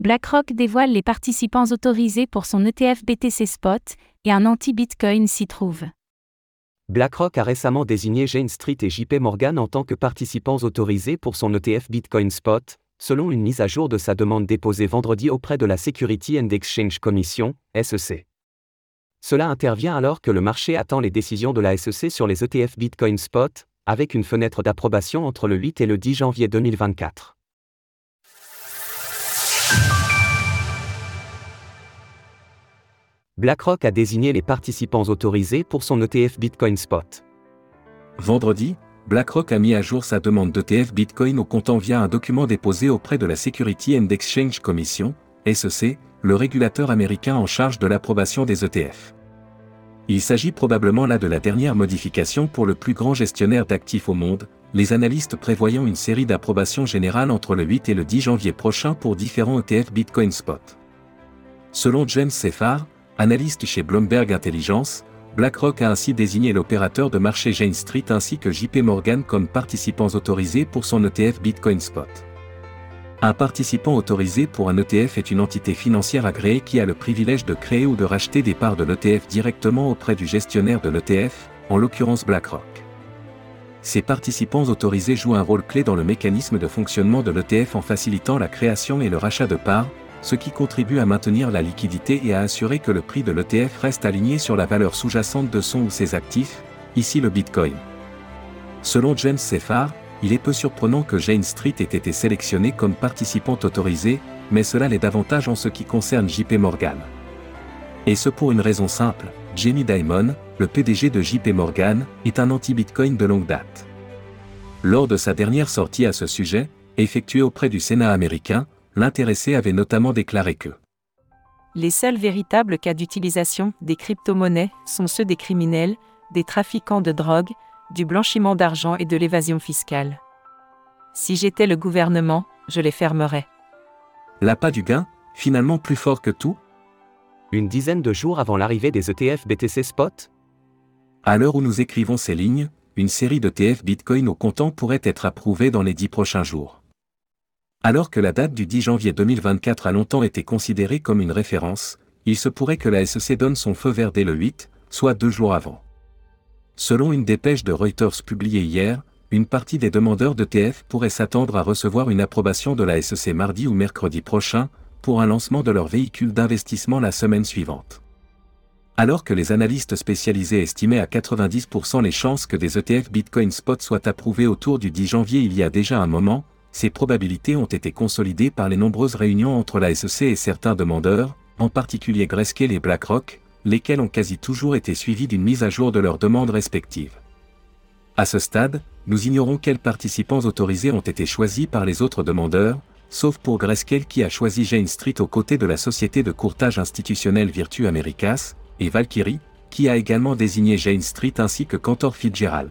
BlackRock dévoile les participants autorisés pour son ETF BTC Spot, et un anti-Bitcoin s'y trouve. BlackRock a récemment désigné Jane Street et JP Morgan en tant que participants autorisés pour son ETF Bitcoin Spot, selon une mise à jour de sa demande déposée vendredi auprès de la Security and Exchange Commission, SEC. Cela intervient alors que le marché attend les décisions de la SEC sur les ETF Bitcoin Spot, avec une fenêtre d'approbation entre le 8 et le 10 janvier 2024. BlackRock a désigné les participants autorisés pour son ETF Bitcoin Spot. Vendredi, BlackRock a mis à jour sa demande d'ETF Bitcoin au comptant via un document déposé auprès de la Security and Exchange Commission, SEC, le régulateur américain en charge de l'approbation des ETF. Il s'agit probablement là de la dernière modification pour le plus grand gestionnaire d'actifs au monde, les analystes prévoyant une série d'approbations générales entre le 8 et le 10 janvier prochain pour différents ETF Bitcoin Spot. Selon James Seffar, analyste chez Bloomberg Intelligence, BlackRock a ainsi désigné l'opérateur de marché Jane Street ainsi que JP Morgan comme participants autorisés pour son ETF Bitcoin Spot. Un participant autorisé pour un ETF est une entité financière agréée qui a le privilège de créer ou de racheter des parts de l'ETF directement auprès du gestionnaire de l'ETF, en l'occurrence BlackRock. Ces participants autorisés jouent un rôle clé dans le mécanisme de fonctionnement de l'ETF en facilitant la création et le rachat de parts, ce qui contribue à maintenir la liquidité et à assurer que le prix de l'ETF reste aligné sur la valeur sous-jacente de son ou ses actifs, ici le Bitcoin. Selon James Seffar, il est peu surprenant que Jane Street ait été sélectionnée comme participante autorisée, mais cela l'est davantage en ce qui concerne JP Morgan. Et ce pour une raison simple, Jamie Dimon, le PDG de JP Morgan, est un anti-Bitcoin de longue date. Lors de sa dernière sortie à ce sujet, effectuée auprès du Sénat américain, l'intéressé avait notamment déclaré que Les seuls véritables cas d'utilisation des crypto-monnaies sont ceux des criminels, des trafiquants de drogue, du blanchiment d'argent et de l'évasion fiscale. Si j'étais le gouvernement, je les fermerais. L'appât du gain, finalement plus fort que tout? Une dizaine de jours avant l'arrivée des ETF BTC Spot? À l'heure où nous écrivons ces lignes, une série d'ETF Bitcoin au comptant pourrait être approuvée dans les dix prochains jours. Alors que la date du 10 janvier 2024 a longtemps été considérée comme une référence, il se pourrait que la SEC donne son feu vert dès le 8, soit deux jours avant. Selon une dépêche de Reuters publiée hier, une partie des demandeurs d'ETF pourraient s'attendre à recevoir une approbation de la SEC mardi ou mercredi prochain, pour un lancement de leur véhicule d'investissement la semaine suivante. Alors que les analystes spécialisés estimaient à 90% les chances que des ETF Bitcoin Spot soient approuvés autour du 10 janvier il y a déjà un moment, ces probabilités ont été consolidées par les nombreuses réunions entre la SEC et certains demandeurs, en particulier Grayscale et BlackRock, lesquels ont quasi toujours été suivis d'une mise à jour de leurs demandes respectives. À ce stade, nous ignorons quels participants autorisés ont été choisis par les autres demandeurs, sauf pour Grayscale qui a choisi Jane Street aux côtés de la société de courtage institutionnel Virtu Americas, et Valkyrie, qui a également désigné Jane Street ainsi que Cantor Fitzgerald.